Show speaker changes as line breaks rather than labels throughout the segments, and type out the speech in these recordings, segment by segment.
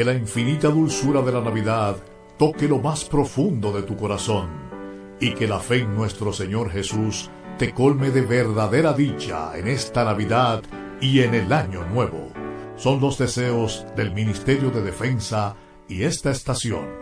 Que la infinita dulzura de la Navidad toque lo más profundo de tu corazón y que la fe en nuestro Señor Jesús te colme de verdadera dicha en esta Navidad y en el Año Nuevo. Son los deseos del Ministerio de Defensa y esta estación.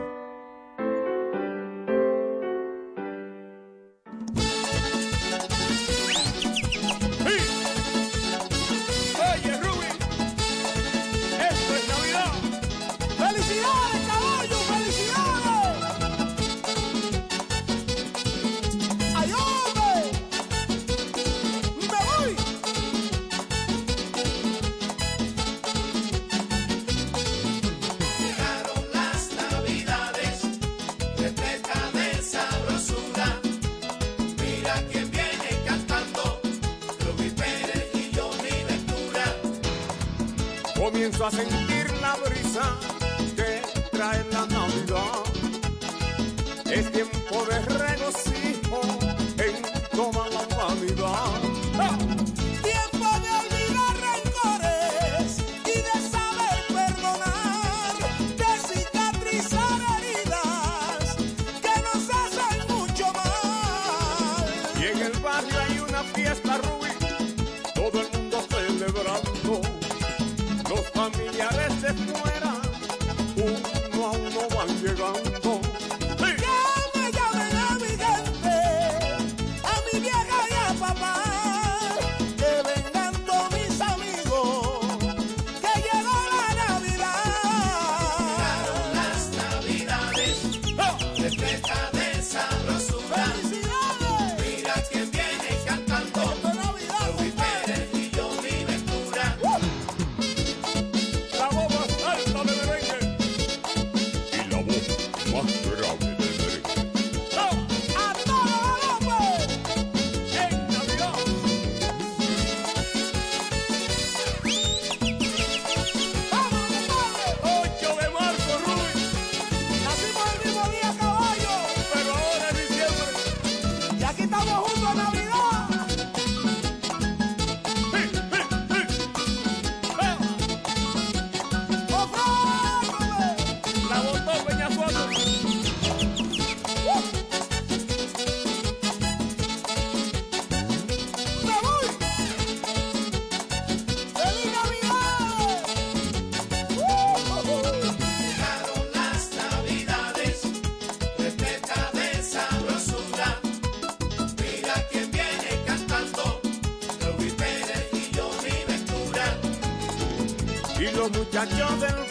Muchachos del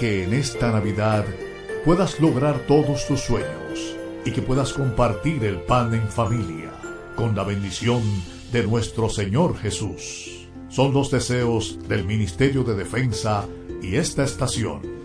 que
en esta Navidad puedas lograr todos tus sueños y que puedas compartir el pan en familia con la bendición de nuestro Señor Jesús. Son los deseos del Ministerio de Defensa y esta estación.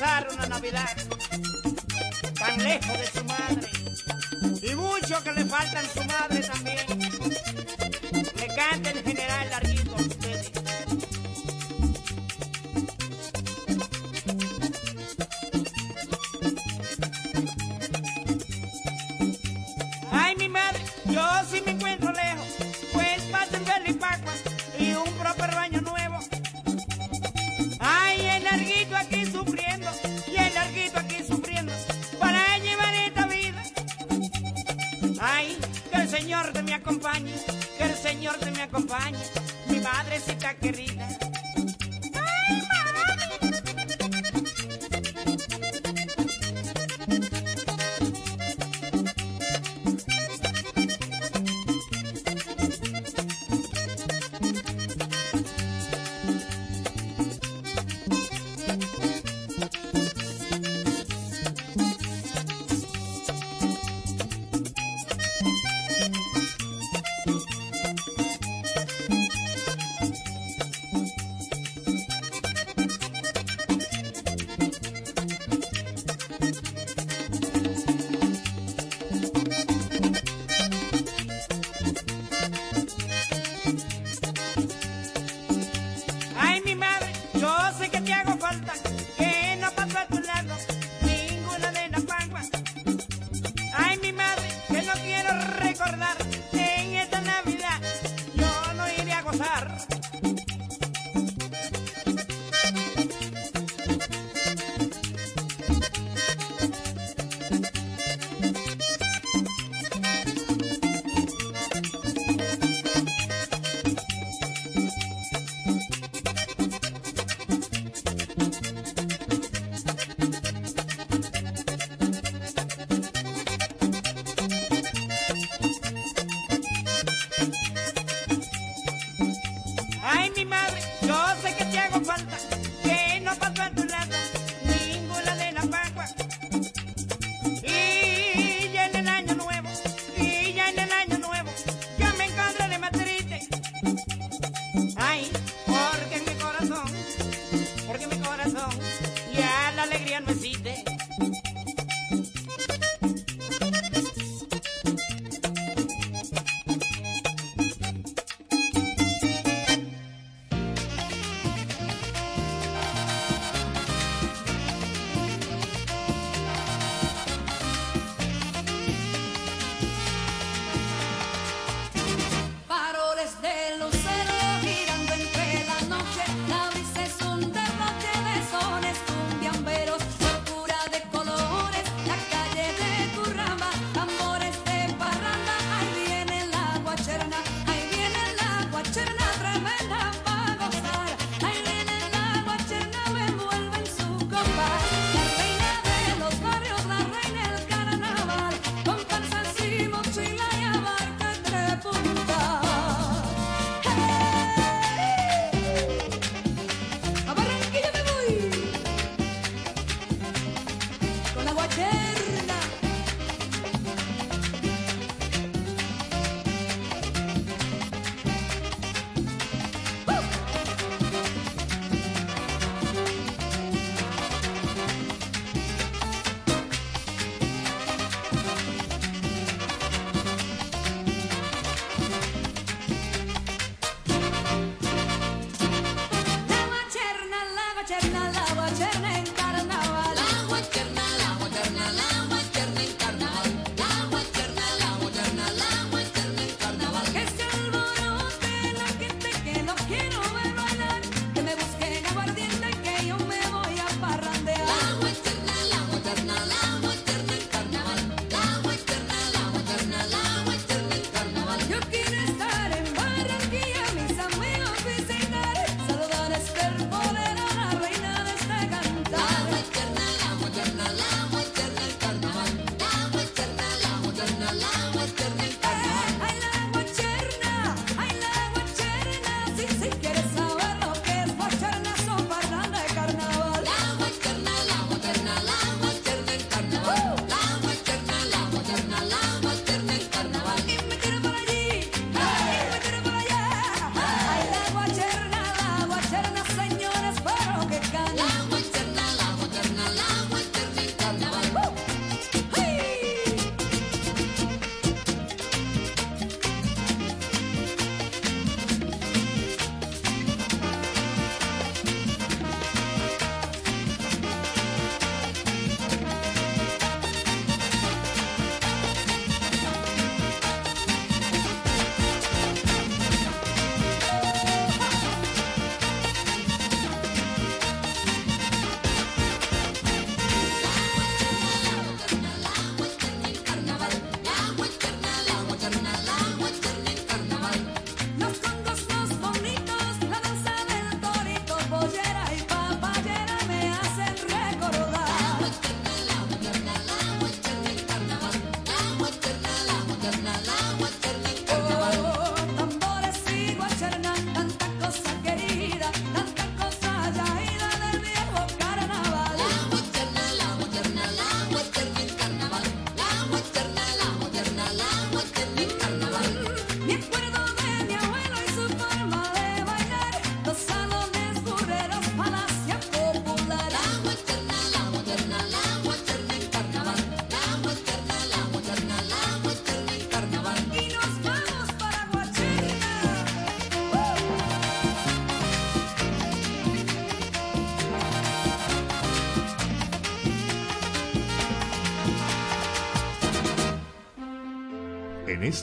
una Navidad tan lejos de su madre y mucho que le faltan su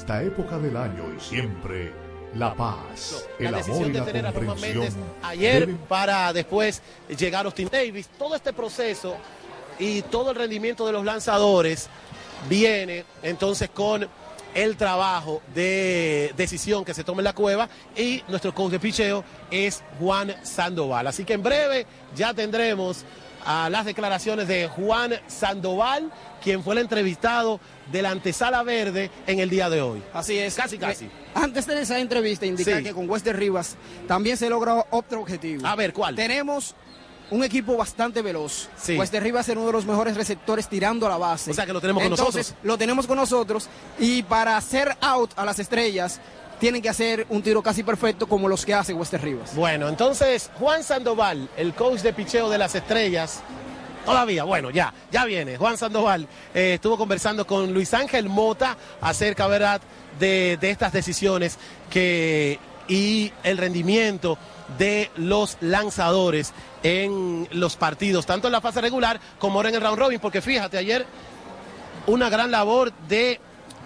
esta
época del año y siempre, la paz,
la
el amor
decisión
y
de
la
tener a
comprensión
Méndez ayer
deben
para después llegar Austin Davis. Todo este proceso y todo el rendimiento de los lanzadores viene entonces con el trabajo de decisión que se toma en la cueva y nuestro coach de picheo es Juan Sandoval. Así que en breve ya tendremos a las declaraciones de Juan Sandoval, quien fue el entrevistado de la antesala verde en el día de hoy.
Así es.
Casi, casi.
Antes de esa entrevista, indicar
Sí.
que con Wester Rivas también se logra otro objetivo.
A ver, ¿cuál?
Tenemos un equipo bastante veloz.
Sí.
Wester Rivas es uno de los mejores receptores tirando a la base.
O sea que lo tenemos con
Entonces,
nosotros.
Lo tenemos con nosotros. Y para hacer out a las estrellas, tienen que hacer un tiro casi perfecto como los que hace Wester Rivas.
Bueno, entonces Juan Sandoval, el coach de picheo de las estrellas, todavía, bueno, ya, ya viene. Juan Sandoval eh, estuvo conversando con Luis Ángel Mota acerca, ¿verdad?, de, de estas decisiones que, y el rendimiento de los lanzadores en los partidos, tanto en la fase regular como ahora en el round robin, porque fíjate, ayer una gran labor de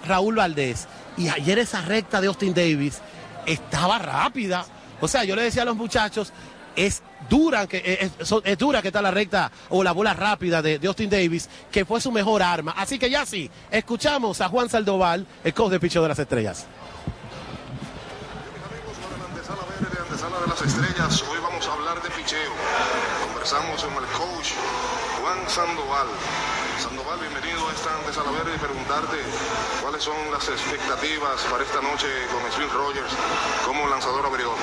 Raúl Valdés. Y ayer esa recta de Austin Davis estaba rápida. O sea, yo le decía a los muchachos, es dura que es, es- dura que está la recta o la bola rápida de, Austin Davis, que fue su mejor arma. Así que ya sí, escuchamos a Juan Saldoval, el coach de picho de las estrellas.
De las estrellas, hoy vamos a hablar de picheo. Conversamos con el coach Juan Sandoval. Sandoval, bienvenido a esta antesala verde y preguntarte cuáles son las expectativas para esta noche con Swing Rogers como lanzador abridor.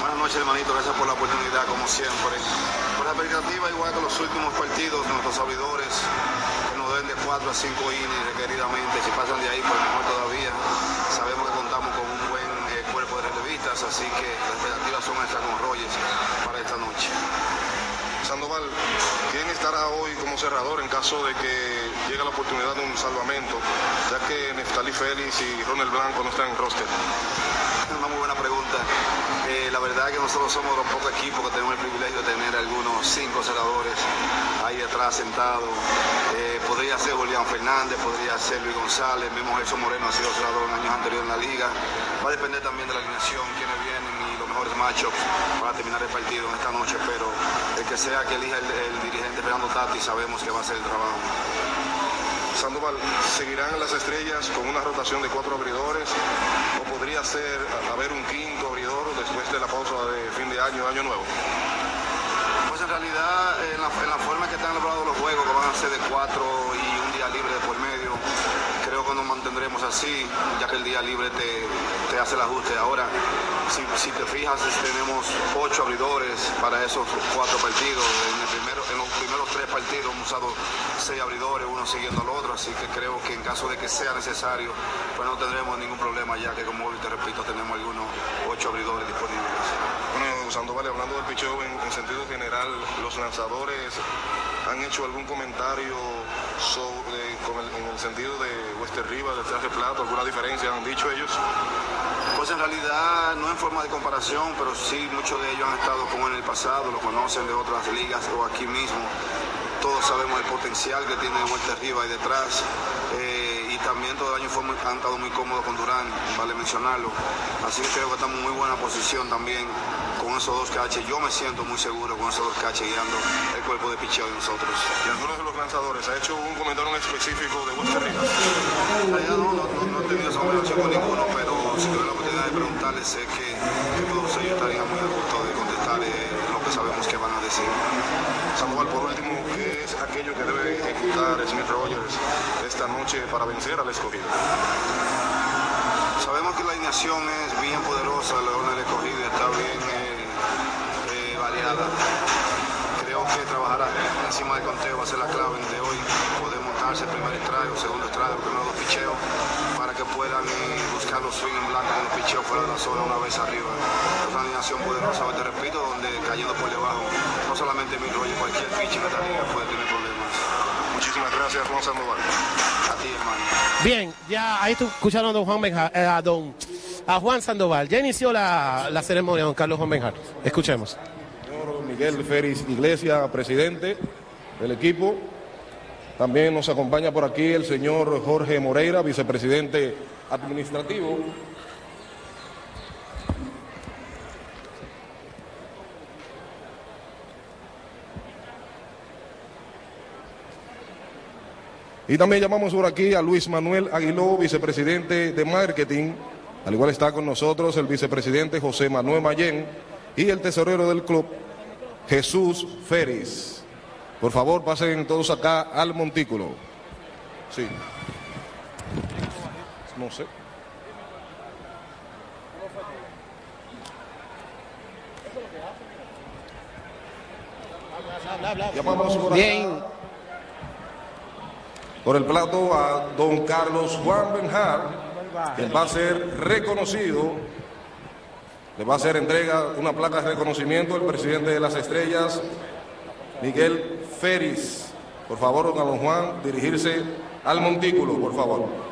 Buenas noches, hermanito. Gracias por la oportunidad, como siempre. Por la expectativa, igual que los últimos partidos, nuestros abridores que nos den de 4 a 5 innings requeridamente. Si pasan de ahí, pues mejor todavía. Sabemos que contamos con un buen eh, cuerpo de relevistas, así que las expectativas son estas con Rogers para esta noche.
¿Quién estará hoy como cerrador en caso de que llegue la oportunidad de un salvamento, ya que Neftali Félix y Ronald Blanco no están en roster?
Una muy buena pregunta. Eh, la verdad que nosotros somos de los pocos equipos que tenemos el privilegio de tener algunos cinco cerradores ahí detrás sentados. Eh, podría ser Julián Fernández, podría ser Luis González, mismo Gerson Moreno ha sido cerrador en años anteriores en la liga. Va a depender también de la alineación, quiénes vienen mejores matchups para terminar el partido en esta noche, pero el que sea que elija el, el dirigente Fernando Tati sabemos que va a ser el trabajo.
Sandoval, ¿seguirán las estrellas con una rotación de cuatro abridores o podría ser haber un quinto abridor después de la pausa de fin de año, año nuevo?
Pues en realidad, en la, en la forma que están elaborados los juegos, que van a ser de cuatro y un día libre de por medio, creo que nos mantendremos así, ya que el día libre te, hace el ajuste. Ahora, si, te fijas, tenemos ocho abridores para esos cuatro partidos. En, el primero, en los primeros tres partidos hemos usado seis abridores, uno siguiendo al otro, así que creo que en caso de que sea necesario, pues no tendremos ningún problema, ya que como te repito, tenemos algunos ocho abridores disponibles.
Bueno, Sandoval, hablando del picheo en sentido general, los lanzadores han hecho algún comentario sobre, en el sentido de Wester Rivas, de Traje Plato, alguna diferencia han dicho ellos.
Pues en realidad no en forma de comparación, pero sí muchos de ellos han estado como en el pasado, lo conocen de otras ligas o aquí mismo. Todos sabemos el potencial que tiene Vuelta arriba y detrás. eh, también todo el año fue muy- han estado muy cómodos con Durán, vale mencionarlo. Así que creo que estamos en muy buena posición también con esos dos caches. Yo me siento muy seguro con esos dos caches guiando el cuerpo de picheo de nosotros.
Y algunos de los lanzadores, ¿ha hecho un comentario en específico de?
En realidad no, no, no- no he tenido esa conversación con ninguno, pero si tuve la oportunidad de preguntarles, sé que, que todos ellos estarían muy a gusto de contestar eh, lo que sabemos que van a decir.
Sandoval, por último, ¿qué es aquello que debe ejecutar Smith Rogers esta noche para vencer al escogido?
Sabemos que la alineación es bien poderosa, la orden del escogido está bien eh, eh, variada. Creo que trabajar encima del conteo va a ser la clave de hoy. Poder montarse el primer estrago, segundo estrago, primero dos picheos, para que puedan eh, buscar los swing en blanco con los picheos fuera de la zona una vez arriba. Es una alineación poderosa, te repito, donde cayendo por debajo, no solamente mi rollo, cualquier pitch en esta liga puede tener problemas.
Muchísimas gracias, Juan Sandoval.
A ti, hermano.
Bien, ya ahí tú escucharon a don Juan Benja- eh, a don a Juan Sandoval. Ya inició la, la ceremonia, don Carlos Juan Benjar. Escuchemos.
Señor Miguel Félix Iglesias, presidente del equipo.
También nos acompaña por aquí el señor Jorge Moreira, vicepresidente administrativo. Y también llamamos por aquí a Luis Manuel Aguiló, vicepresidente de marketing. Al igual está con nosotros el vicepresidente José Manuel Mayén y el tesorero del club, Jesús Feris. Por favor, pasen todos acá al montículo. Sí. No sé. Llamamos por acá
Bien,
por el plato a don Carlos Juan Benjar, quien va a ser reconocido, le va a hacer entrega una placa de reconocimiento el presidente de las estrellas, Miguel Feris. Por favor, don Carlos Juan, dirigirse al montículo, por favor.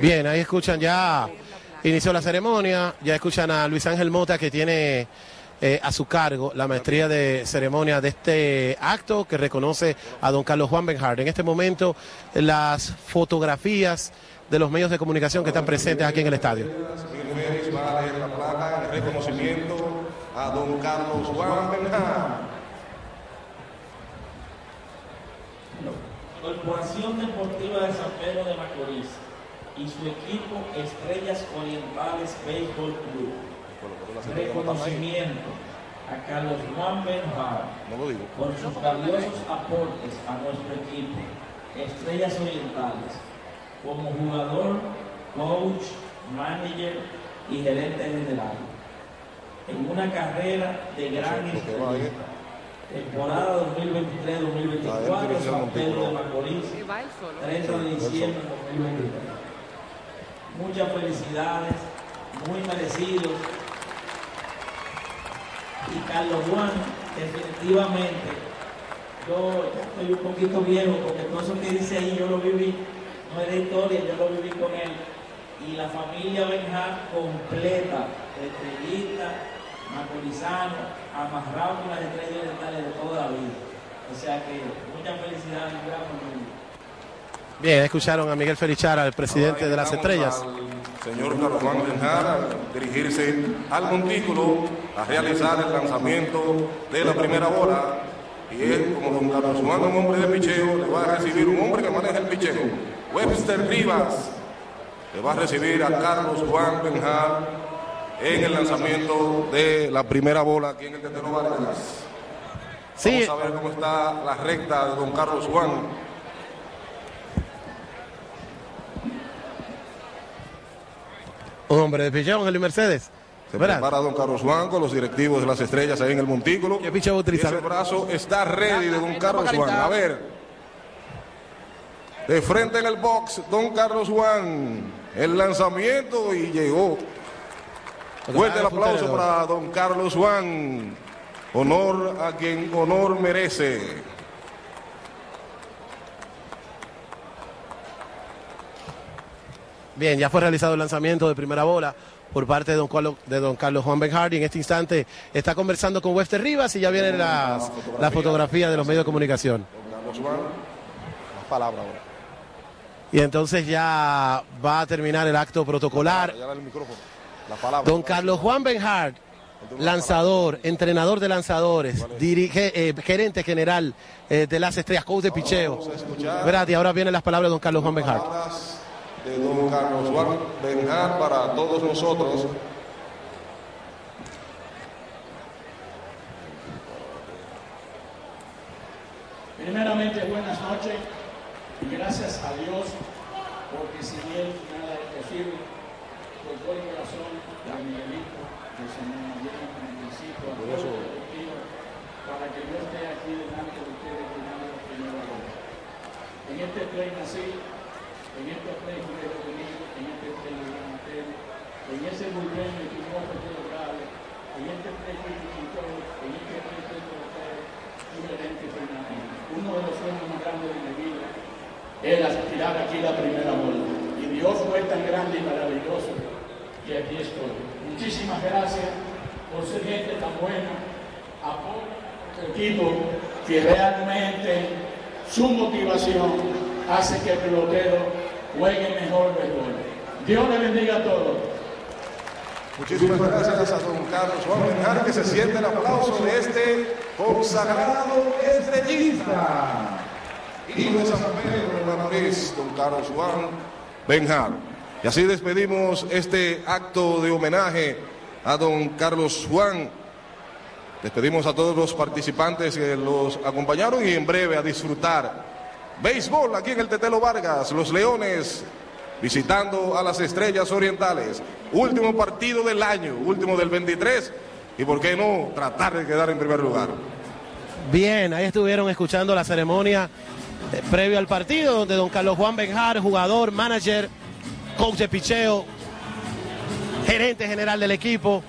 bien, ahí escuchan ya, inició la ceremonia, ya escuchan a Luis Ángel Mota que tiene eh, a su cargo la maestría de ceremonia de este acto que reconoce a don Carlos Juan Benhard. En este momento, las fotografías de los medios de comunicación que están presentes aquí en el estadio.
Va a leer la placa de reconocimiento a don Carlos Juan Benjar.
Corporación Deportiva de San Pedro de Macorís y su equipo Estrellas Orientales Béisbol Club. Reconocimiento a Carlos Juan Benjar
No lo digo.
por sus valiosos aportes a nuestro equipo Estrellas Orientales como jugador, coach, manager y gerente general. En una carrera de gran experiencia. Temporada 2023-2024, San Pedro de Macorís, 30 de diciembre de 2023. Muchas felicidades, muy merecidos. Y Carlos Juan, definitivamente, yo ya estoy un poquito viejo porque todo eso que dice ahí yo lo viví, no es de historia, yo lo viví con él. Y la familia Benjar completa, estrellita, macorizano, amarrado con las estrellas orientales de toda la vida. O sea que muchas felicidades, un gran.
Bien, escucharon a Miguel Felichara, el presidente de las estrellas.
Señor Carlos Juan Benjar, a dirigirse al montículo a realizar el lanzamiento de la primera bola. Y él, como don Carlos Juan, un hombre de picheo, le va a recibir un hombre que maneja el picheo. Webster Rivas le va a recibir a Carlos Juan Benjar en el lanzamiento de la primera bola aquí en el Tetero Vargas.
Sí.
Vamos a ver cómo está la recta de don Carlos Juan.
Hombre de pichón, Luis Mercedes.
Se
¿Verdad?
prepara don Carlos Juan con los directivos de las estrellas ahí en el montículo.
¿Qué picheo va a utilizar?
Ese brazo está ready de don Carlos Juan. A ver. De frente en el box, don Carlos Juan. El lanzamiento y llegó. Fuerte el aplauso para don Carlos Juan. Honor a quien honor merece.
Bien, ya fue realizado el lanzamiento de primera bola por parte de don Carlos, de don Carlos Juan. En este instante está conversando con Webster Rivas y ya vienen las, las fotografías de los medios de comunicación.
Las palabras ahora.
Y entonces ya va a terminar el acto protocolar.
Ya el.
Don Carlos Juan Benhard, lanzador, entrenador de lanzadores, dirige, eh, gerente general eh, de las estrellas, coach de picheo. Verá, y ahora vienen las palabras de don Carlos Juan Benhard.
De don Carlos Juan Benjar para todos nosotros.
Primeramente, buenas noches y gracias a Dios, porque sin Él nada es posible. Por todo el corazón de Miguelito, de Señor Mayor, en el principio, a todo el colectivo, para que yo esté aquí delante de ustedes hora. En este play nací, en este play fui detenido, en este play me maté, en ese bien me equivocó de logrado, en este fui pintor, en este play fui portero, y gerente final. Uno de los sueños más grandes de mi vida era tirar aquí la primera bola. Y Dios fue tan grande y maravilloso que aquí estoy. Muchísimas gracias por ser gente tan buena. Apoyo equipo que realmente su motivación hace que el pelotero juegue mejor béisbol. Dios le bendiga a todos.
Muchísimas gracias a don Carlos Juan Benjar, que se siente el aplauso de este consagrado estrellista. Y de San Pedro don Carlos Juan Benjar. Y así despedimos este acto de homenaje a don Carlos Juan. Despedimos a todos los participantes que los acompañaron y en breve a disfrutar béisbol aquí en el Tetelo Vargas, los Leones visitando a las Estrellas Orientales. Último partido del año, último del 23 y por qué no tratar de quedar en primer lugar.
Bien, ahí estuvieron escuchando la ceremonia eh, previo al partido, donde don Carlos Juan Benjar, jugador, manager, coach de picheo, gerente general del equipo,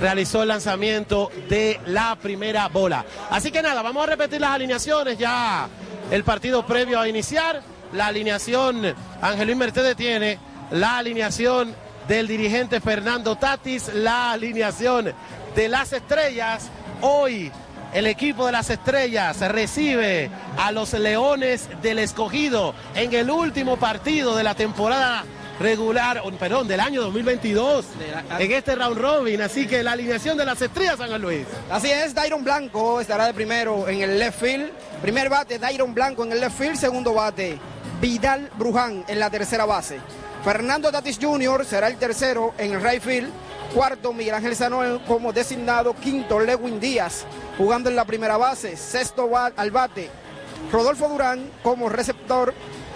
realizó el lanzamiento de la primera bola. Así que nada, vamos a repetir las alineaciones ya. El partido previo a iniciar, la alineación, Luis Mercedes tiene la alineación del dirigente Fernando Tatis, la alineación de las estrellas. Hoy el equipo de las estrellas recibe a los Leones del Escogido en el último partido de la temporada regular, perdón, del año 2022 en este round robin. Así que la alineación de las estrellas, San Luis.
Así es, Dairon Blanco estará de primero en el left field. Primer bate, Dairon Blanco en el left field. Segundo bate, Vidal Bruján en la tercera base. Fernando Tatis Jr. será el tercero en el right field. Cuarto, Miguel Ángel Sanoel como designado. Quinto, Lewin Díaz jugando en la primera base. Sexto al bate, Rodolfo Durán como receptor.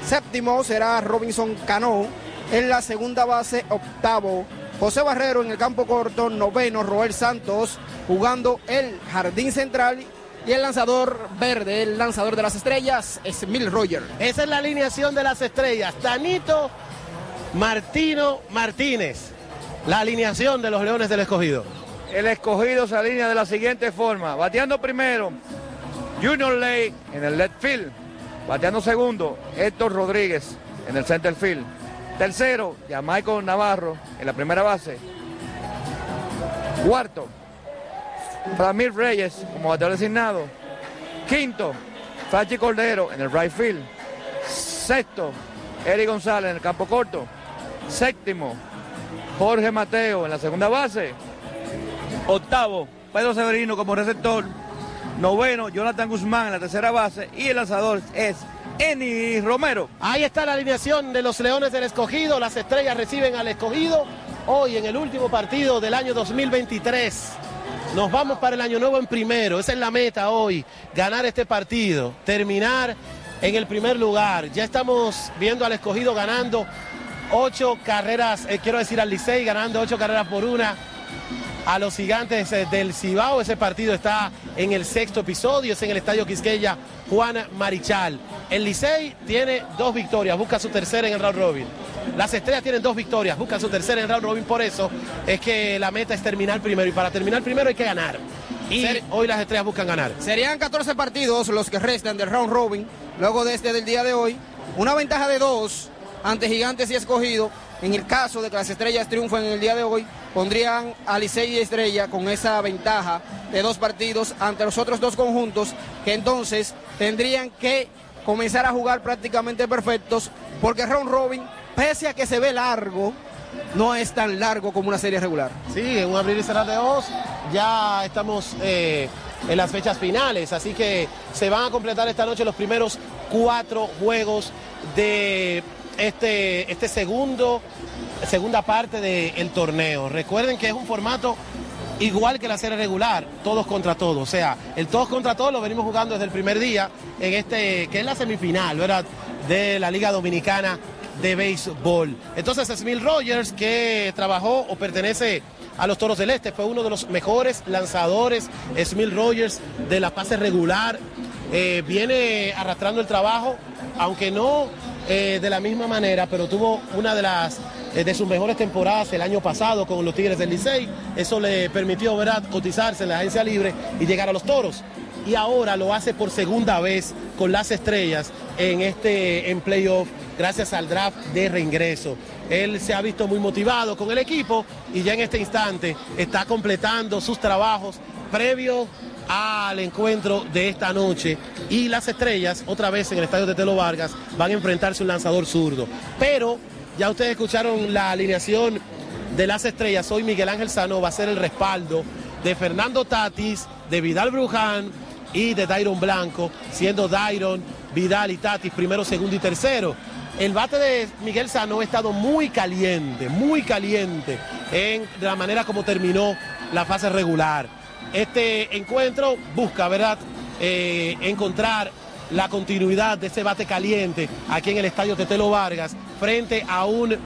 Séptimo será Robinson Cano. En la segunda base, octavo, José Barrero en el campo corto. Noveno, Roel Santos jugando el jardín central. Y el lanzador verde, el lanzador de las estrellas, es Mil Roger.
Esa es la alineación de las estrellas. Tanito Martino Martínez. La alineación de los Leones del Escogido.
El escogido se alinea de la siguiente forma. Bateando primero, Junior Ley en el left field. Bateando segundo, Héctor Rodríguez en el center field. Tercero, Jamaico Navarro en la primera base. Cuarto, Ramir Reyes como bateador designado. Quinto, Fachi Cordero en el right field. Sexto, Eric González en el campo corto. Séptimo, Jorge Mateo en la segunda base. Octavo, Pedro Severino como receptor. Noveno, Jonathan Guzmán en la tercera base. Y el lanzador es Eni Romero.
Ahí está la alineación de los Leones del Escogido. Las estrellas reciben al Escogido hoy en el último partido del año 2023. Nos vamos para el año nuevo en primero. Esa es la meta hoy. Ganar este partido. Terminar en el primer lugar. Ya estamos viendo al Escogido ganando ocho carreras, eh, quiero decir al Licey ganando ocho carreras por una a los gigantes eh, del Cibao. Ese partido está en el sexto episodio, es en el Estadio Quisqueya Juan Marichal. El Licey tiene dos victorias, busca su tercera en el round robin. Las estrellas tienen dos victorias, buscan su tercera en el round robin, por eso es que la meta es terminar primero y para terminar primero hay que ganar. Y
Ser-
hoy las estrellas buscan ganar.
Serían 14 partidos los que restan del round robin, luego de este del día de hoy. Una ventaja de dos ante Gigantes y Escogido. En el caso de que las estrellas triunfen en el día de hoy, pondrían a Licey y Estrella con esa ventaja de dos partidos ante los otros dos conjuntos, que entonces tendrían que comenzar a jugar prácticamente perfectos, porque el round robin, pese a que se ve largo, no es tan largo como una serie regular.
Sí, en un abrir y cerrar de ojos. Ya estamos eh, en las fechas finales, así que se van a completar esta noche los primeros cuatro juegos de este, este segundo, segunda parte del torneo. Recuerden que es un formato igual que la serie regular, todos contra todos. O sea, el todos contra todos lo venimos jugando desde el primer día en este, que es la semifinal, ¿verdad? De la Liga Dominicana de Béisbol. Entonces, Smil Rogers, que trabajó o pertenece a los Toros del Este, fue uno de los mejores lanzadores, Smil Rogers, de la fase regular. Eh, viene arrastrando el trabajo, aunque no eh, de la misma manera, pero tuvo una de las eh, de sus mejores temporadas el año pasado con los Tigres del Licey. Eso le permitió ¿verdad? cotizarse en la agencia libre y llegar a los toros. Y ahora lo hace por segunda vez con las estrellas en este en playoff, gracias al draft de reingreso. Él se ha visto muy motivado con el equipo y ya en este instante está completando sus trabajos previos al encuentro de esta noche. Y las estrellas, otra vez en el estadio de Telo Vargas, van a enfrentarse un lanzador zurdo. Pero ya ustedes escucharon la alineación de las estrellas. Hoy Miguel Ángel Sano va a ser el respaldo de Fernando Tatis, de Vidal Bruján y de Dairon Blanco, siendo Dairon, Vidal y Tatis primero, segundo y tercero. El bate de Miguel Sano ha estado muy caliente, muy caliente en la manera como terminó la fase regular. Este encuentro busca, ¿verdad?, eh, encontrar la continuidad de ese bate caliente aquí en el estadio Tetelo Vargas frente a un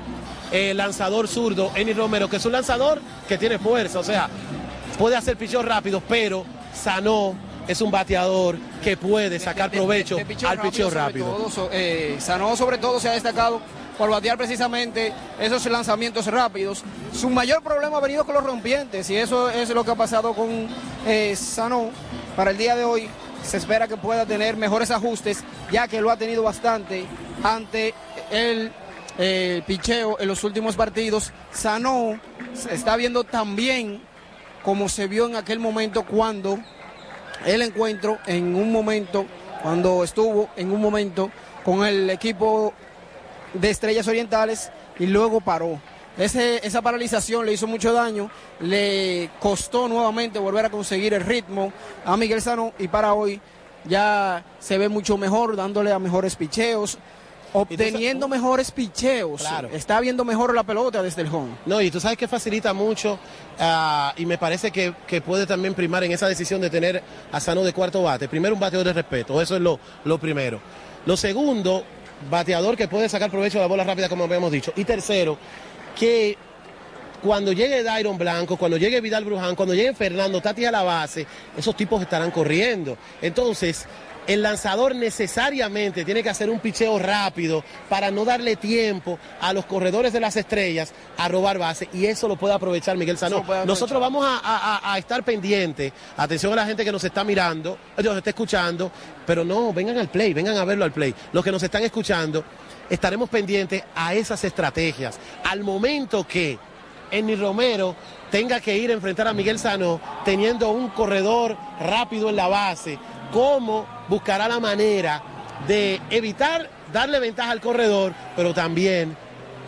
eh, lanzador zurdo, Eni Romero, que es un lanzador que tiene fuerza, o sea, puede hacer pichos rápidos, pero Sanó es un bateador que puede sacar provecho
de
al picheo
sobre
rápido.
todo, so- eh, Sanó sobre todo se ha destacado por batear precisamente esos lanzamientos rápidos. Su mayor problema ha venido con los rompientes y eso es lo que ha pasado con eh, Sanó para el día de hoy. Se espera que pueda tener mejores ajustes ya que lo ha tenido bastante ante el eh, picheo en los últimos partidos. Sanó se está viendo tan bien como se vio en aquel momento cuando el encuentro en un momento, cuando estuvo en un momento con el equipo de Estrellas Orientales y luego paró. Esa paralización le hizo mucho daño, le costó nuevamente volver a conseguir el ritmo a Miguel Sano y para hoy ya se ve mucho mejor, dándole a mejores picheos, obteniendo mejores picheos.
Claro.
Está viendo mejor la pelota desde el home.
No, y tú sabes que facilita mucho ah, y me parece que, que puede también primar en esa decisión de tener a Sano de cuarto bate. Primero, un bateador de respeto, eso es lo, lo primero. Lo segundo, bateador que puede sacar provecho de la bola rápida, como habíamos dicho. Y tercero, que cuando llegue Dairon Blanco, cuando llegue Vidal Bruján, cuando llegue Fernando Tati a la base, esos tipos estarán corriendo. Entonces, el lanzador necesariamente tiene que hacer un picheo rápido para no darle tiempo a los corredores de las estrellas a robar base y eso lo puede aprovechar Miguel
aprovechar.
Nosotros vamos a, a- a- a estar pendientes, atención a la gente que nos está mirando, eh, nos está escuchando, pero no, vengan al play, vengan a verlo al play. Los que nos están escuchando, estaremos pendientes a esas estrategias. Al momento que Eni Romero tenga que ir a enfrentar a Miguel Sano teniendo un corredor rápido en la base, cómo buscará la manera de evitar darle ventaja al corredor, pero también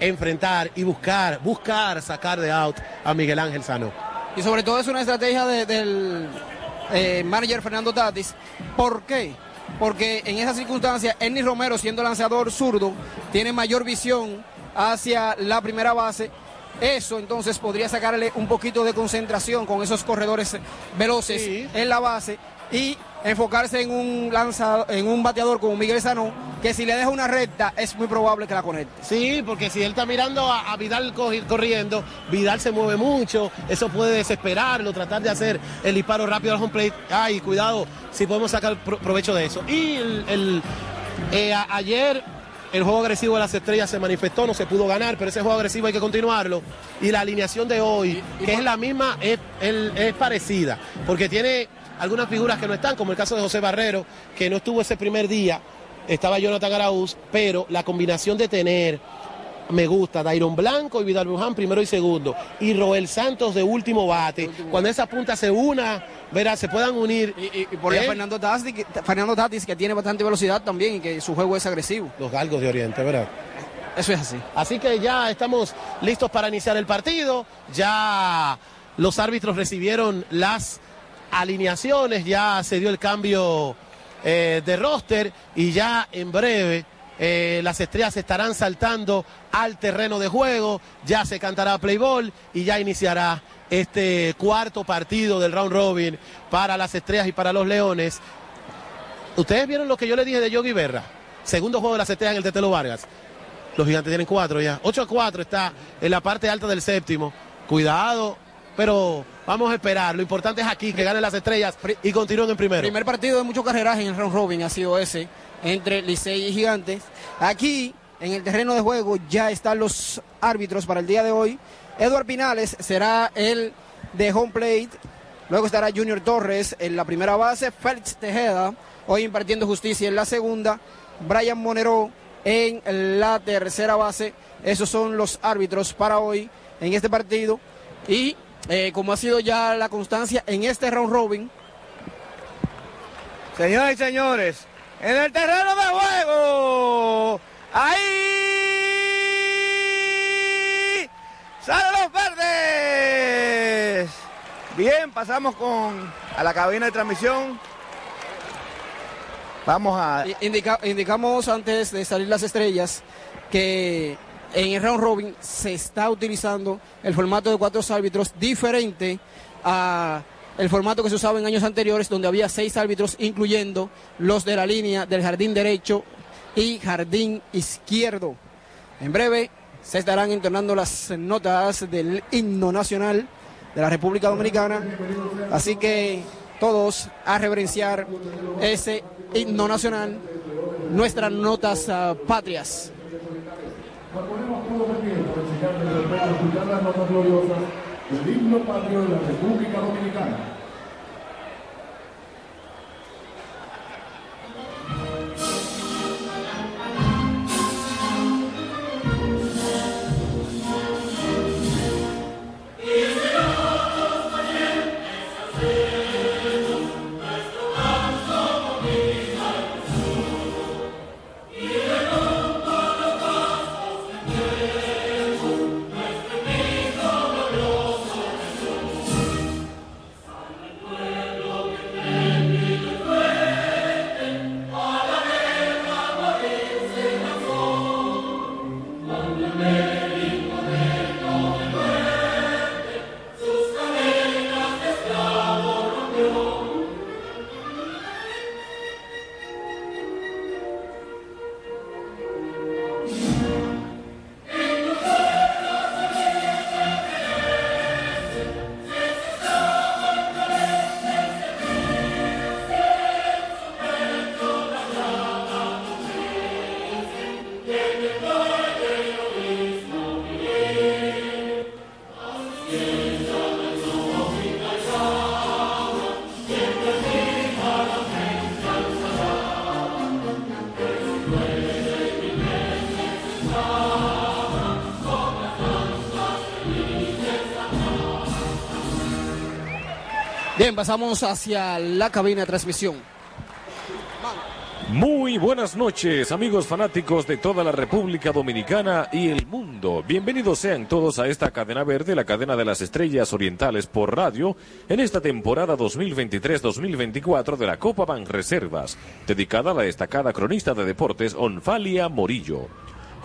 enfrentar y buscar, buscar sacar de out a Miguel Ángel Sano.
Y sobre todo es una estrategia de- del eh, manager Fernando Tatis. ¿Por qué? Porque en esas circunstancias, Ernie Romero, siendo lanzador zurdo, tiene mayor visión hacia la primera base. Eso entonces podría sacarle un poquito de concentración con esos corredores veloces en la base y enfocarse en un lanzador, en un bateador como Miguel Sanó, que si le deja una recta es muy probable que la conecte.
Sí, porque si él está mirando a, a Vidal corriendo, Vidal se mueve mucho, eso puede desesperarlo, tratar de hacer el disparo rápido al home plate. Ay, cuidado, si podemos sacar pro- provecho de eso. Y el, el- eh, a- ayer el juego agresivo de las estrellas se manifestó, no se pudo ganar, pero ese juego agresivo hay que continuarlo. Y la alineación de hoy, que es la misma, es parecida, porque tiene algunas figuras que no están, como el caso de José Barrero, que no estuvo ese primer día, estaba Jonathan Araúz, pero la combinación de tener, me gusta, Dairon Blanco y Vidal Bruján primero y segundo, y Roel Santos de último bate, cuando esa punta se una, verá, se puedan unir.
Y por allá
¿Eh?
Fernando Tatis, que- Fernando Tatis, que tiene bastante velocidad también y que su juego es agresivo.
Los galgos de Oriente, ¿verdad?
Eso es así.
Así que ya estamos listos para iniciar el partido. Ya los árbitros recibieron las alineaciones, ya se dio el cambio eh, de roster y ya en breve eh, las estrellas estarán saltando al terreno de juego, ya se cantará play y ya iniciará este cuarto partido del round robin para las estrellas y para los leones. Ustedes vieron lo que yo le dije de Yogi Berra, segundo juego de las estrellas en el Tetelo Vargas. Los gigantes tienen cuatro ya. 8 a 4 está en la parte alta del séptimo. Cuidado, pero vamos a esperar. Lo importante es aquí, que ganen las estrellas y continúen en primero.
Primer partido de mucho carreraje en el round robin ha sido ese entre Licey y Gigantes. Aquí, en el terreno de juego, ya están los árbitros para el día de hoy. Eduard Pinales será el de home plate. Luego estará Junior Torres en la primera base. Félix Tejeda, hoy impartiendo justicia en la segunda. Brian Monero en la tercera base. Esos son los árbitros para hoy en este partido. Y eh, como ha sido ya la constancia en este round robin,
Señoras y señores, en el terreno de juego, ahí salen los verdes. Bien, pasamos con a la cabina de transmisión. Vamos a
Indica- indicamos antes de salir las estrellas que en el round robin se está utilizando el formato de cuatro árbitros diferente a el formato que se usaba en años anteriores donde había seis árbitros incluyendo los de la línea del jardín derecho y jardín izquierdo. En breve se estarán entonando las notas del himno nacional de la República Dominicana, así que todos a reverenciar ese himno nacional, nuestras notas ah, patrias.
Nos ponemos todos de pie para enseñarles el respeto, escuchar las notas gloriosas del himno patrio de la República Dominicana.
Bien, pasamos hacia la cabina de transmisión.
Muy buenas noches, amigos fanáticos de toda la República Dominicana y el mundo. Bienvenidos sean todos a esta cadena verde, la cadena de las estrellas orientales por radio, en esta temporada 2023-2024 de la Copa Ban Reservas, dedicada a la destacada cronista de deportes Onfalia Morillo.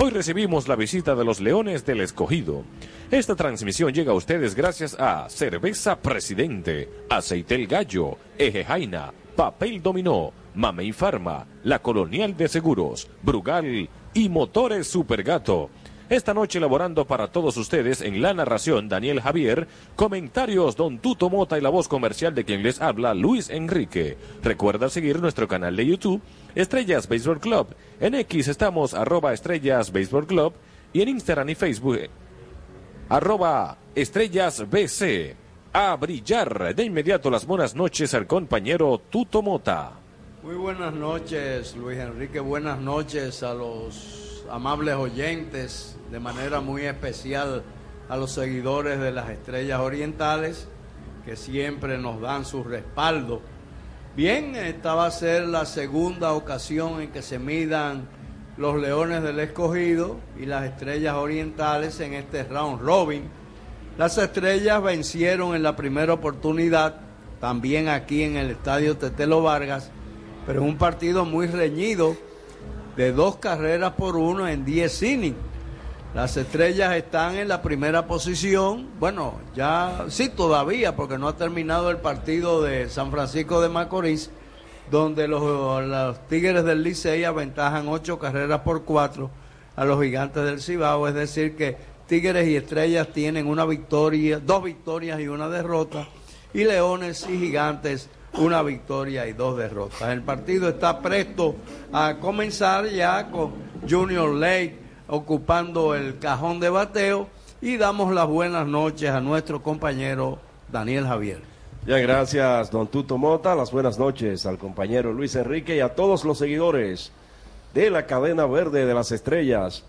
Hoy recibimos la visita de los Leones del Escogido. Esta transmisión llega a ustedes gracias a Cerveza Presidente, Aceite el Gallo, Eje Jaina, Papel Dominó, Mamey Farma, La Colonial de Seguros, Brugal y Motores Supergato. Esta noche elaborando para todos ustedes en la narración Daniel Javier, comentarios Don Tuto Mota y la voz comercial de quien les habla Luis Enrique. Recuerda seguir nuestro canal de YouTube Estrellas Baseball Club. En X estamos arroba Estrellas Baseball Club y en Instagram y Facebook arroba Estrellas BC. A brillar de inmediato las buenas noches al compañero Tuto Mota.
Muy buenas noches, Luis Enrique. Buenas noches a los amables oyentes, de manera muy especial a los seguidores de las Estrellas Orientales, que siempre nos dan su respaldo. Bien, esta va a ser la segunda ocasión en que se midan los Leones del Escogido y las Estrellas Orientales en este round robin. Las Estrellas vencieron en la primera oportunidad, también aquí en el Estadio Tetelo Vargas, pero un partido muy reñido de dos carreras por uno en 10 innings. Las estrellas están en la primera posición. Bueno, ya sí todavía, porque no ha terminado el partido de San Francisco de Macorís, donde los, Tigres del Licey aventajan ocho carreras por cuatro a los Gigantes del Cibao. Es decir, que Tigres y Estrellas tienen una victoria, dos victorias y una derrota, y Leones y Gigantes una victoria y dos derrotas. El partido está presto a comenzar ya con Junior Lake ocupando el cajón de bateo y damos las buenas noches a nuestro compañero Daniel Javier.
Ya, gracias, don Tuto Mota. Las buenas noches al compañero Luis Enrique y a todos los seguidores de la cadena verde de las estrellas.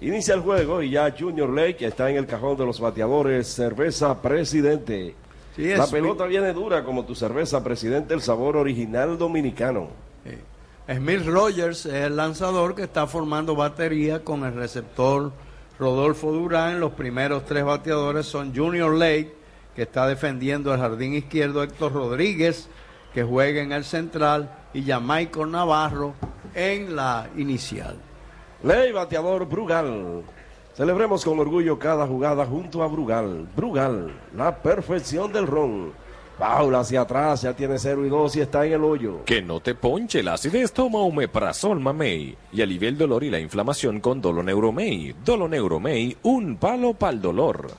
Inicia el juego y ya Junior Lake está en el cajón de los bateadores. Cerveza Presidente.
Sí,
La pelota viene dura como tu cerveza, presidente, el sabor original dominicano.
Smith Rogers es el lanzador que está formando batería con el receptor Rodolfo Durán. Los primeros tres bateadores son Junior Lake, que está defendiendo el jardín izquierdo, Héctor Rodríguez, que juega en el central, y Jamaico Navarro en la inicial.
Ley bateador Brugal. Celebremos con orgullo cada jugada junto a Brugal. Brugal, la perfección del ron. Paula hacia atrás, ya tiene 0 y 2 y está en el hoyo.
Que no te ponche la acidez, toma Omeprazol Mamey y alivia el dolor y la inflamación con Doloneuromey. Doloneuromey, un palo para el dolor.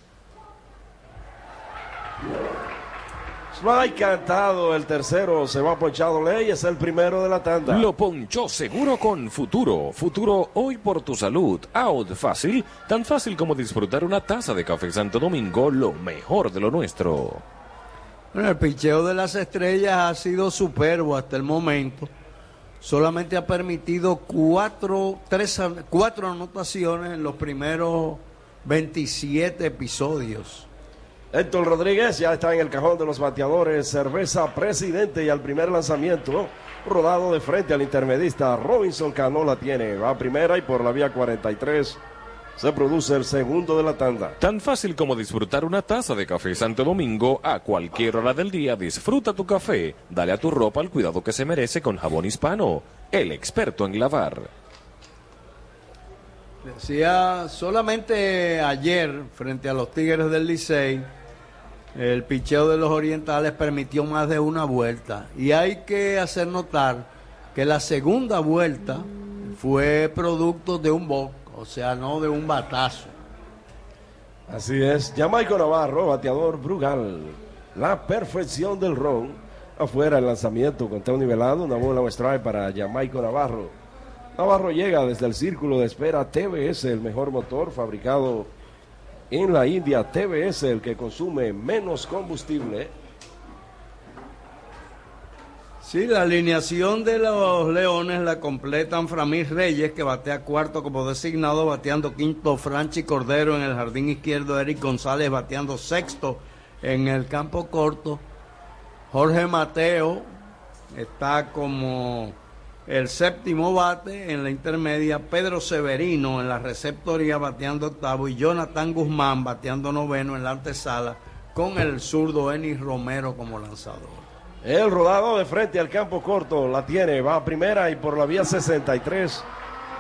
Strike cantado, el tercero se va ponchado Ley, es el primero de la tanda.
Lo ponchó seguro con Futuro. Futuro hoy por tu salud. Out fácil, tan fácil como disfrutar una taza de café Santo Domingo, lo mejor de lo nuestro.
Bueno, el picheo de las estrellas ha sido superbo hasta el momento. Solamente ha permitido cuatro, tres, cuatro anotaciones en los primeros 27 episodios.
Héctor Rodríguez ya está en el cajón de los bateadores. Cerveza presidente y al primer lanzamiento, rodado de frente al intermedista. Robinson Cano la tiene. Va a primera y por la vía 43 se produce el segundo de la tanda.
Tan fácil como disfrutar una taza de café Santo Domingo a cualquier hora del día. Disfruta tu café. Dale a tu ropa el cuidado que se merece con jabón hispano. El experto en lavar.
Decía solamente ayer, frente a los Tigres del Licey, el picheo de los orientales permitió más de una vuelta. Y hay que hacer notar que la segunda vuelta fue producto de un boc, o sea, no de un batazo.
Así es. Jamaico Navarro, bateador Brugal. La perfección del ron. Afuera el lanzamiento con teo nivelado. Una bola strike para Jamaico Navarro. Navarro llega desde el círculo de espera TBS, el mejor motor fabricado en la India. TBS, el que consume menos combustible.
Sí, la alineación de los Leones la completan Framil Reyes, que batea cuarto como designado, bateando quinto Franchi Cordero en el jardín izquierdo, Eric González bateando sexto en el campo corto, Jorge Mateo está como el séptimo bate en la intermedia, Pedro Severino en la receptoría bateando octavo y Jonathan Guzmán bateando noveno en la antesala con el zurdo Enis Romero como lanzador.
El rodado de frente al campo corto la tiene, va a primera y por la vía 63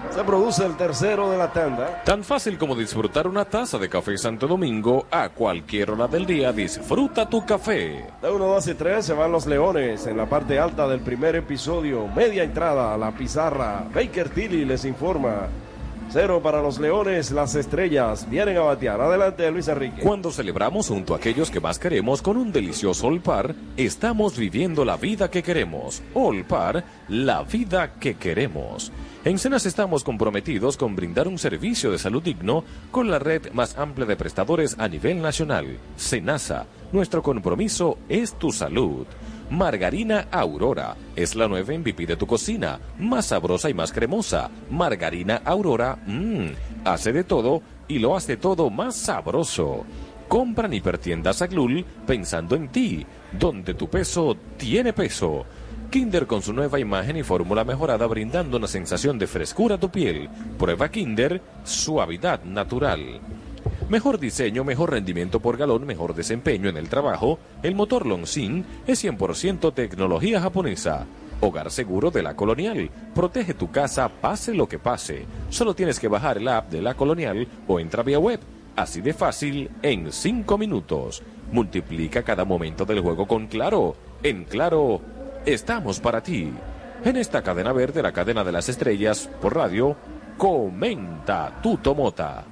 se produce el tercero de la tanda.
Tan fácil como disfrutar una taza de café Santo Domingo a cualquier hora del día. Disfruta tu café.
De 1, 2 y 3 se van los leones en la parte alta del primer episodio. Media entrada a la pizarra. Baker Tilly les informa. Cero para los leones, las estrellas vienen a batear. Adelante, Luis Enrique.
Cuando celebramos junto a aquellos que más queremos con un delicioso Olpar, estamos viviendo la vida que queremos. Olpar, la vida que queremos. En Cenas estamos comprometidos con brindar un servicio de salud digno con la red más amplia de prestadores a nivel nacional. Senasa, nuestro compromiso es tu salud. Margarina Aurora es la nueva MVP de tu cocina, más sabrosa y más cremosa. Margarina Aurora, mmm, hace de todo y lo hace todo más sabroso. Compra en hipertiendas Aglul pensando en ti, donde tu peso tiene peso. Kinder con su nueva imagen y fórmula mejorada brindando una sensación de frescura a tu piel. Prueba Kinder, suavidad natural. Mejor diseño, mejor rendimiento por galón, mejor desempeño en el trabajo. El motor Longsin es 100% tecnología japonesa. Hogar seguro de la Colonial. Protege tu casa pase lo que pase. Solo tienes que bajar el app de la Colonial o entra vía web. Así de fácil, en 5 minutos. Multiplica cada momento del juego con Claro. En Claro, estamos para ti. En esta cadena verde, la cadena de las estrellas, por radio, comenta tu tomota.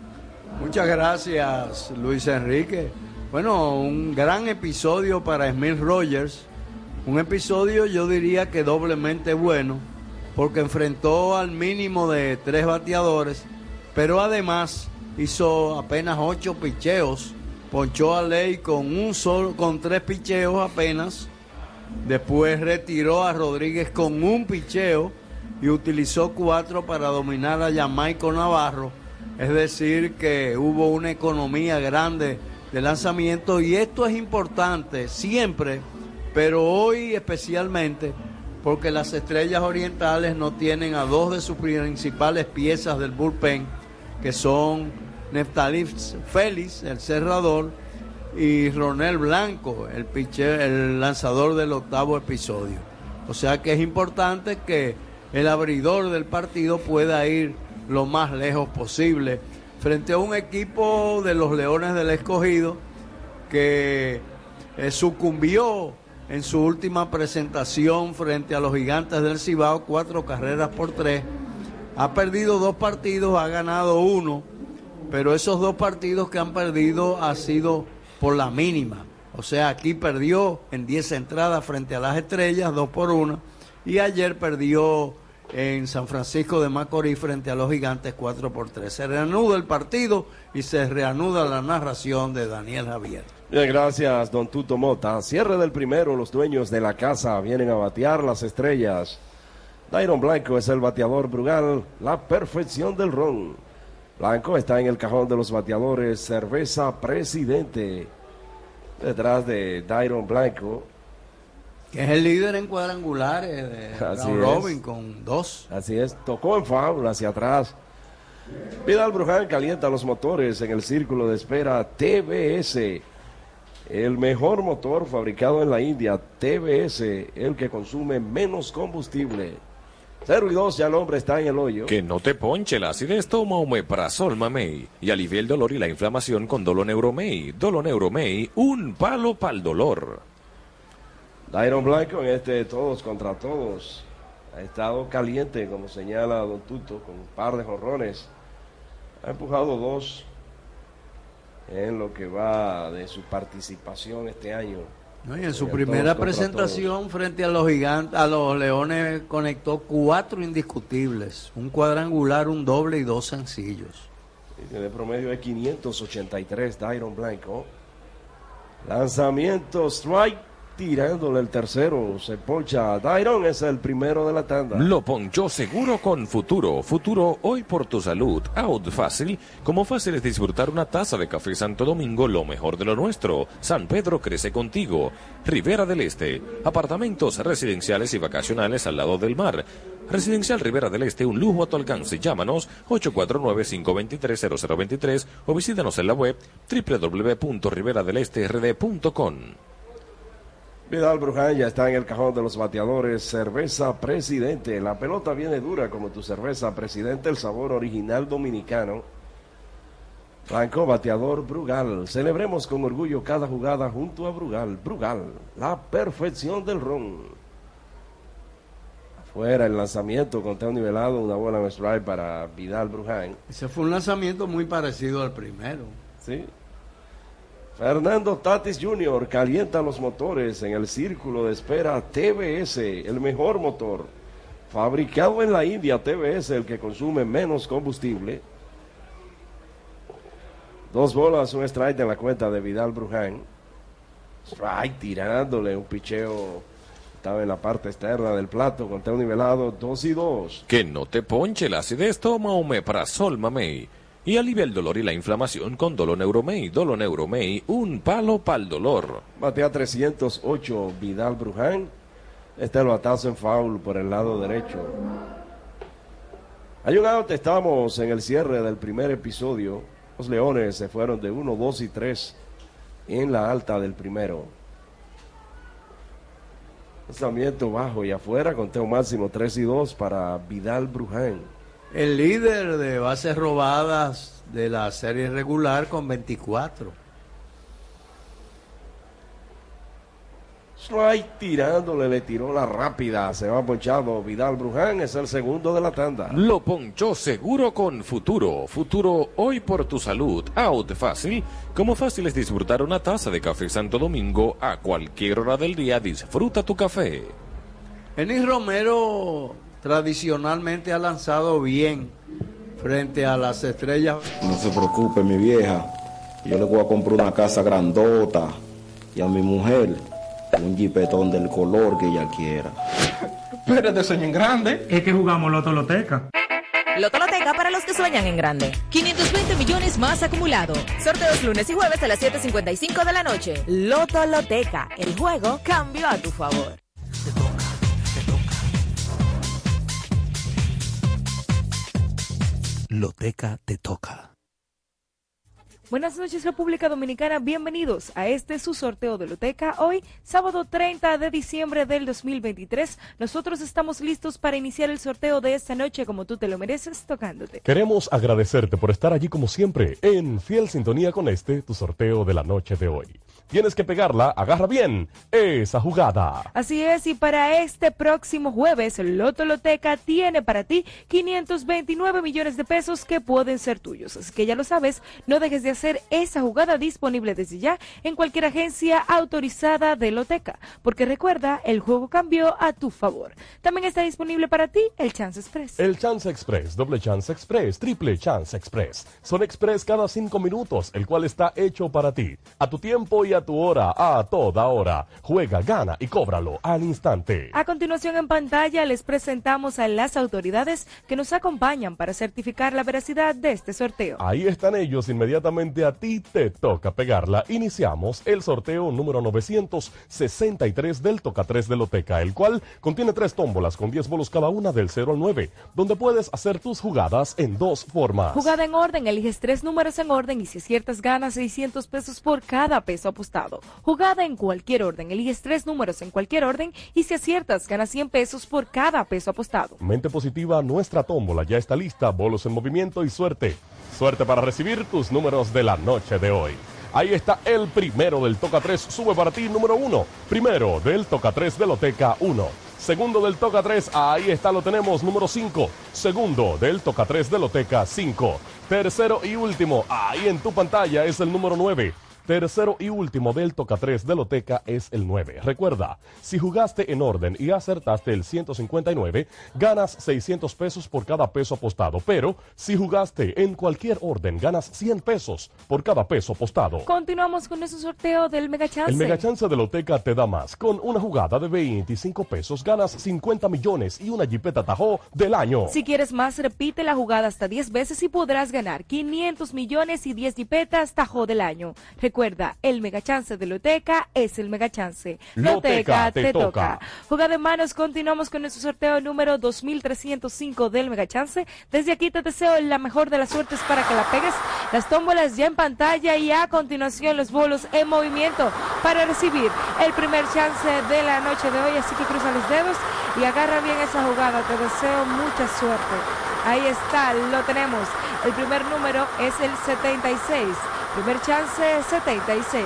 Muchas gracias, Luis Enrique. Bueno, un gran episodio para Smith Rogers. Un episodio yo diría que doblemente bueno, porque enfrentó al mínimo de tres bateadores, pero además hizo apenas ocho picheos. Ponchó a Ley con un solo, con tres picheos apenas. Después retiró a Rodríguez con un picheo y utilizó cuatro para dominar a Jamaico Navarro. Es decir, que hubo una economía grande de lanzamiento y esto es importante siempre, pero hoy especialmente porque las estrellas orientales no tienen a dos de sus principales piezas del bullpen, que son Neftalí Félix, el cerrador, y Ronel Blanco, el, lanzador del octavo episodio. O sea que es importante que el abridor del partido pueda ir lo más lejos posible frente a un equipo de los Leones del Escogido que eh, sucumbió en su última presentación frente a los Gigantes del Cibao, cuatro carreras por tres. Ha perdido dos partidos, ha ganado uno, pero esos dos partidos que han perdido ha sido por la mínima. O sea, aquí perdió en 10 entradas frente a las estrellas, dos por una, y ayer perdió en San Francisco de Macorís frente a los gigantes 4 por 3. Se reanuda el partido y se reanuda la narración de Daniel Javier.
Bien, gracias, don Tuto Mota. Cierre del primero, los dueños de la casa vienen a batear las estrellas. Dairon Blanco es el bateador Brugal, la perfección del ron. Blanco está en el cajón de los bateadores, cerveza presidente. Detrás de Dairon Blanco,
Que es el líder en cuadrangulares de
es.
Robin con dos.
Así es, tocó en foul hacia atrás. Vidal Bruján calienta los motores en el círculo de espera TBS. El mejor motor fabricado en la India, TBS, el que consume menos combustible. 0 y 2, ya el hombre está en el hoyo.
Que no te ponche la acidez, toma Omeprazol Mamey y alivia el dolor y la inflamación con Doloneuromey. Doloneuromey, un palo para el dolor.
Dairon Blanco en este todos contra todos. Ha estado caliente, como señala Don Tuto, con un par de jorrones. Ha empujado dos en lo que va de su participación este año.
¿no? Y en su primera presentación frente a los gigantes, a los leones, conectó cuatro indiscutibles, un cuadrangular, un doble y dos sencillos.
Y de promedio de 583, Dairon Blanco. Lanzamiento, strike, tirándole el tercero. Se poncha. Dairon es el primero de la tanda.
Lo ponchó seguro con Futuro. Futuro hoy por tu salud. Out fácil. Como fácil es disfrutar una taza de café Santo Domingo, lo mejor de lo nuestro. San Pedro crece contigo. Rivera del Este. Apartamentos residenciales y vacacionales al lado del mar. Residencial Rivera del Este, un lujo a tu alcance. Llámanos 849-523-0023 o visítanos en la web www.riveradelesterd.com.
Vidal Bruján ya está en el cajón de los bateadores. Cerveza Presidente. La pelota viene dura como tu cerveza Presidente, el sabor original dominicano. Blanco, bateador Brugal. Celebremos con orgullo cada jugada junto a Brugal. Brugal, la perfección del ron. Afuera el lanzamiento con teo nivelado, una bola en strike para Vidal Bruján.
Ese fue un lanzamiento muy parecido al primero.
Sí. Fernando Tatis Jr. calienta los motores en el círculo de espera TBS, el mejor motor. Fabricado en la India, TBS, el que consume menos combustible. Dos bolas, un strike en la cuenta de Vidal Bruján. Strike tirándole un picheo. Estaba en la parte externa del plato con teo nivelado, dos y dos.
Que no te ponche la acidez, toma Omeprazol Mamey. Y alivia el dolor y la inflamación con Doloneuromey. Doloneuromey, un palo para el dolor.
Batea 308 Vidal Bruján. Este es el batazo en foul por el lado derecho. Hay un out, estamos en el cierre del primer episodio. Los Leones se fueron de 1, 2 y 3 en la alta del primero. Lanzamiento bajo y afuera, conteo máximo 3 y 2 para Vidal Bruján.
El líder de bases robadas de la serie regular con 24.
Strike tirándole, le tiró la rápida. Se va ponchado. Vidal Bruján es el segundo de la tanda.
Lo ponchó seguro con Futuro. Futuro hoy por tu salud. Out fácil. Como fácil es disfrutar una taza de café Santo Domingo a cualquier hora del día. Disfruta tu café.
Enis Romero tradicionalmente ha lanzado bien frente a las estrellas.
No se preocupe, mi vieja. Yo le voy a comprar una casa grandota y a mi mujer un jipetón del color que ella quiera.
Espérate, sueño en grande.
Es que jugamos Lotoloteca.
Loto Loteca para los que sueñan en grande. 520 millones más acumulado. Sorteos lunes y jueves a las 7.55 de la noche. Loto Loteca. El juego cambió a tu favor.
Loteca te toca.
Buenas noches República Dominicana, bienvenidos a este su sorteo de Loteca. Hoy, sábado 30 de diciembre del 2023, nosotros estamos listos para iniciar el sorteo de esta noche como tú te lo mereces, tocándote.
Queremos agradecerte por estar allí como siempre, en fiel sintonía con este, tu sorteo de la noche de hoy. Tienes que pegarla, agarra bien esa jugada.
Así es, y para este próximo jueves, Loto Loteca tiene para ti 529 millones de pesos que pueden ser tuyos. Así que ya lo sabes, no dejes de hacer esa jugada disponible desde ya en cualquier agencia autorizada de Loteca, porque recuerda, el juego cambió a tu favor. También está disponible para ti el Chance Express.
El Chance Express, doble Chance Express, triple Chance Express. Son express cada cinco minutos, el cual está hecho para ti. A tu tiempo y a tu hora, a toda hora. Juega, gana y cóbralo al instante.
A continuación en pantalla les presentamos a las autoridades que nos acompañan para certificar la veracidad de este sorteo.
Ahí están ellos, inmediatamente a ti te toca pegarla. Iniciamos el sorteo número 963 del Toca 3 de Loteca, el cual contiene tres tómbolas con 10 bolos cada una del 0 al 9, donde puedes hacer tus jugadas en dos formas.
Jugada en orden, eliges tres números en orden y si aciertas ganas 600 pesos por cada peso apostado. Jugada en cualquier orden, eliges tres números en cualquier orden y si aciertas ganas 100 pesos por cada peso apostado.
Mente positiva, nuestra tómbola ya está lista, bolos en movimiento y suerte. Suerte para recibir tus números de la noche de hoy. Ahí está el primero del Toca 3, sube para ti número 1. Primero del Toca 3 de Loteca 1. Segundo del Toca 3, ahí está, lo tenemos, número 5. Segundo del Toca 3 de Loteca 5. Tercero y último, ahí en tu pantalla es el número 9. Tercero y último del Toca 3 de Loteca es el 9. Recuerda, si jugaste en orden y acertaste el 159, ganas 600 pesos por cada peso apostado. Pero si jugaste en cualquier orden, ganas 100 pesos por cada peso apostado.
Continuamos con nuestro sorteo del Mega Chance.
El Mega Chance de Loteca te da más. Con una jugada de 25 pesos ganas 50 millones y una Jeepeta Tahoe del año.
Si quieres más, repite la jugada hasta 10 veces y podrás ganar 500 millones y 10 Jeepetas Tahoe del año. Recuerda, el Mega Chance de Loteca es el Mega Chance.
Loteca te toca.
Jugada de manos, continuamos con nuestro sorteo número 2305 del Mega Chance. Desde aquí te deseo la mejor de las suertes para que la pegues. Las tómbolas ya en pantalla y a continuación los bolos en movimiento para recibir el primer chance de la noche de hoy. Así que cruza los dedos y agarra bien esa jugada. Te deseo mucha suerte. Ahí está, lo tenemos. El primer número es el 76. Primer chance 76.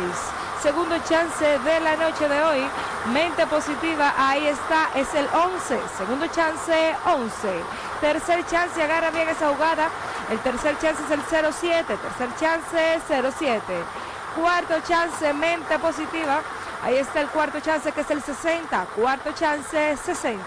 Segundo chance de la noche de hoy. Mente positiva, ahí está, es el 11. Segundo chance 11. Tercer chance, agarra bien esa jugada. El tercer chance es el 07. Tercer chance 07. Cuarto chance, mente positiva. Ahí está el cuarto chance que es el 60. Cuarto chance 60.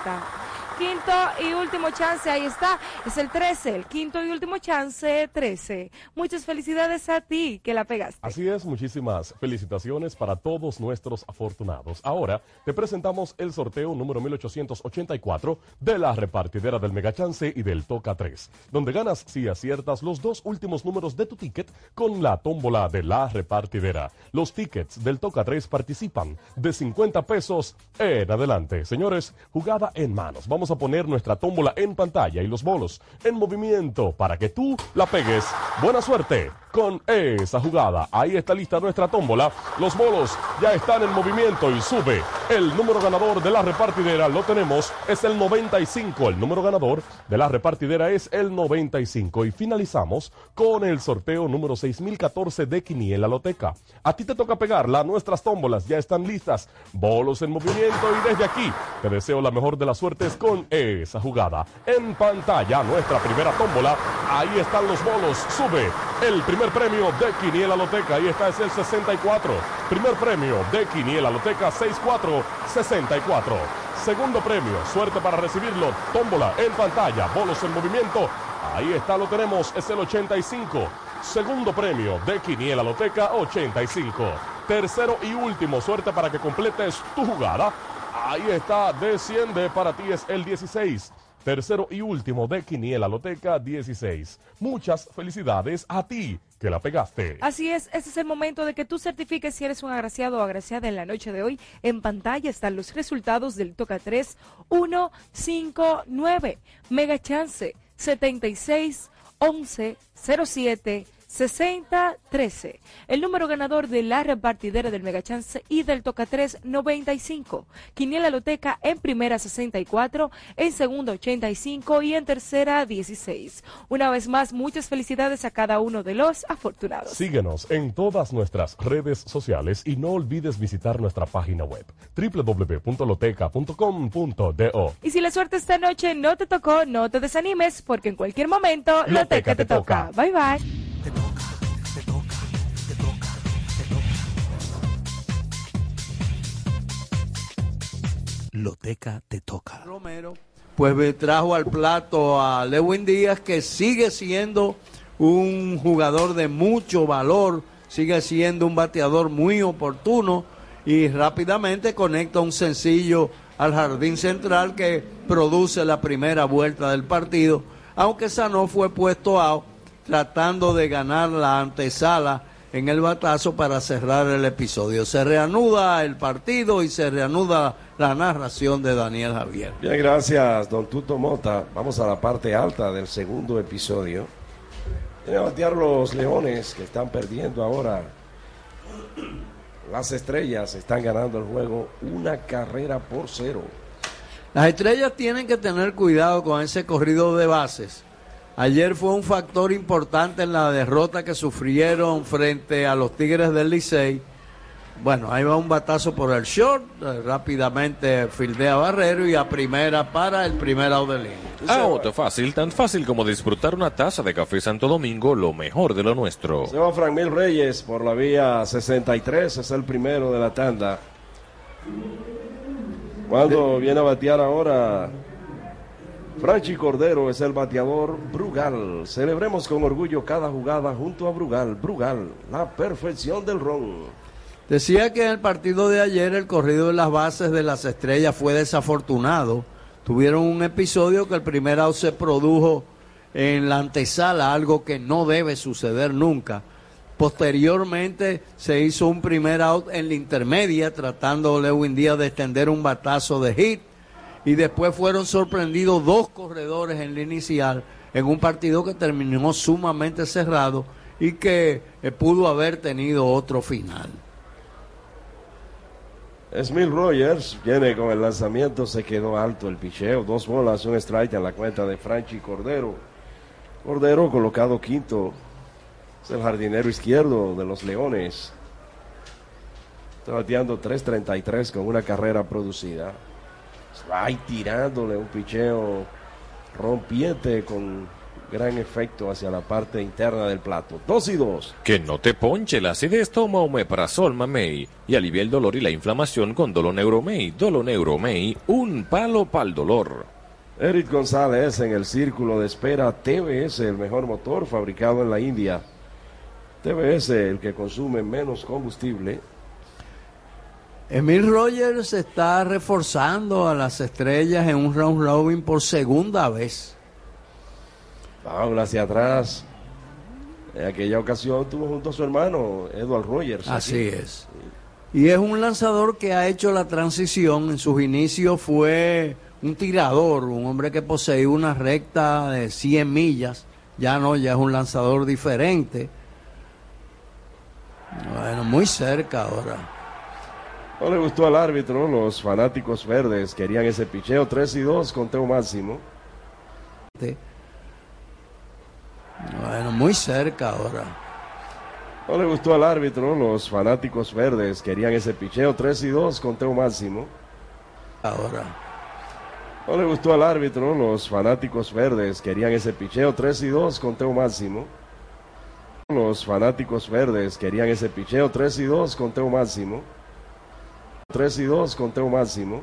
Quinto y último chance, ahí está, es el 13, el quinto y último chance 13. Muchas felicidades a ti que la pegaste.
Así es, muchísimas felicitaciones para todos nuestros afortunados. Ahora te presentamos el sorteo número 1884 de la repartidera del Mega Chance y del Toca 3, donde ganas si aciertas los dos últimos números de tu ticket con la tómbola de la repartidera. Los tickets del Toca 3 participan de 50 pesos en adelante. Señores, jugada en manos. Vamos a poner nuestra tómbola en pantalla y los bolos en movimiento para que tú la pegues. Buena suerte con esa jugada. Ahí está lista nuestra tómbola. Los bolos ya están en movimiento y sube. El número ganador de la repartidera lo tenemos, es el 95. El número ganador de la repartidera es el 95. Y finalizamos con el sorteo número 6014 de Quiniela Loteca. A ti te toca pegarla, nuestras tómbolas ya están listas. Bolos en movimiento y desde aquí te deseo la mejor de las suertes con esa jugada. En pantalla nuestra primera tómbola. Ahí están los bolos. Sube el primer premio de Quiniela Loteca. Ahí está, es el 64. Primer premio de Quiniela Loteca 6464. Segundo premio, suerte para recibirlo. Tómbola en pantalla, bolos en movimiento. Ahí está, lo tenemos, es el 85. Segundo premio de Quiniela Loteca 85. Tercero y último, suerte para que completes tu jugada. Ahí está, desciende para ti es el 16. tercero y último de Quiniela Loteca 16. Muchas felicidades a ti que la pegaste.
Así es, ese es el momento de que tú certifiques si eres un agraciado o agraciada en la noche de hoy. En pantalla están los resultados del Toca 3 1 5 9. Mega Chance 76 11 07 6013. El número ganador de la repartidera del Mega Chance y del Toca 3 95. Quiniela Loteca en primera 64, en segunda 85 y en tercera 16. Una vez más, muchas felicidades a cada uno de los afortunados.
Síguenos en todas nuestras redes sociales y no olvides visitar nuestra página web www.loteca.com.do.
Y si la suerte esta noche no te tocó, no te desanimes porque en cualquier momento Loteca te toca. Bye bye.
Loteca te toca.
Romero, pues me trajo al plato a Lewin Díaz, que sigue siendo un jugador de mucho valor, sigue siendo un bateador muy oportuno y rápidamente conecta un sencillo al jardín central que produce la primera vuelta del partido, aunque Sanó fue puesto out tratando de ganar la antesala en el batazo para cerrar el episodio. Se reanuda el partido y se reanuda la narración de Daniel Javier.
Bien, gracias, don Tuto Mota. Vamos a la parte alta del segundo episodio. Vienen a batear los leones que están perdiendo ahora. Las estrellas están ganando el juego una carrera por cero.
Las estrellas tienen que tener cuidado con ese corrido de bases. Ayer fue un factor importante en la derrota que sufrieron frente a los Tigres del Licey. Bueno, ahí va un batazo por el short, eh, rápidamente fildea Barrero y a primera para el primer out de línea.
Out fácil, tan fácil como disfrutar una taza de café Santo Domingo, lo mejor de lo nuestro.
Se va Frank Mil Reyes por la vía 63, es el primero de la tanda. Cuando viene a batear ahora, Franchi Cordero es el bateador Brugal. Celebremos con orgullo cada jugada junto a Brugal. Brugal, la perfección del ron.
Decía que en el partido de ayer el corrido de las bases de las estrellas fue desafortunado. Tuvieron un episodio que el primer out se produjo en la antesala, algo que no debe suceder nunca. Posteriormente se hizo un primer out en la intermedia, tratando Lewin Díaz de extender un batazo de hit. Y después fueron sorprendidos dos corredores en la inicial, en un partido que terminó sumamente cerrado y que eh, pudo haber tenido otro final.
Smith Rogers viene con el lanzamiento, se quedó alto el picheo, dos bolas, un strike en la cuenta de Franchi Cordero. Cordero colocado quinto, es el jardinero izquierdo de los Leones. Está bateando 3.33 con una carrera producida. Ahí tirándole un picheo rompiente con gran efecto hacia la parte interna del plato. Dos y dos.
Que no te ponche la acidez, toma Omeprazol Mamey y alivia el dolor y la inflamación con Doloneuromey. Doloneuromey, un palo para el dolor.
Eric González en el círculo de espera TBS, el mejor motor fabricado en la India. TBS, el que consume menos combustible.
Emil Rogers está reforzando a las estrellas en un round robin por segunda vez.
Paula hacia atrás. En aquella ocasión tuvo junto a su hermano Edward Rogers.
Así es. Y es un lanzador que ha hecho la transición. En sus inicios fue un tirador, un hombre que poseía una recta de 100 millas. Ya no, ya es un lanzador diferente. Bueno, muy cerca ahora.
No le gustó al árbitro, los fanáticos verdes querían ese picheo 3 y 2, conteo máximo.
Bueno, muy cerca ahora.
No le gustó al árbitro, los fanáticos verdes querían ese picheo 3 y 2, conteo máximo.
Ahora.
No le gustó al árbitro, los fanáticos verdes querían ese picheo 3 y 2, conteo máximo. Los fanáticos verdes querían ese picheo 3 y 2, conteo máximo. 3 y 2, conteo máximo.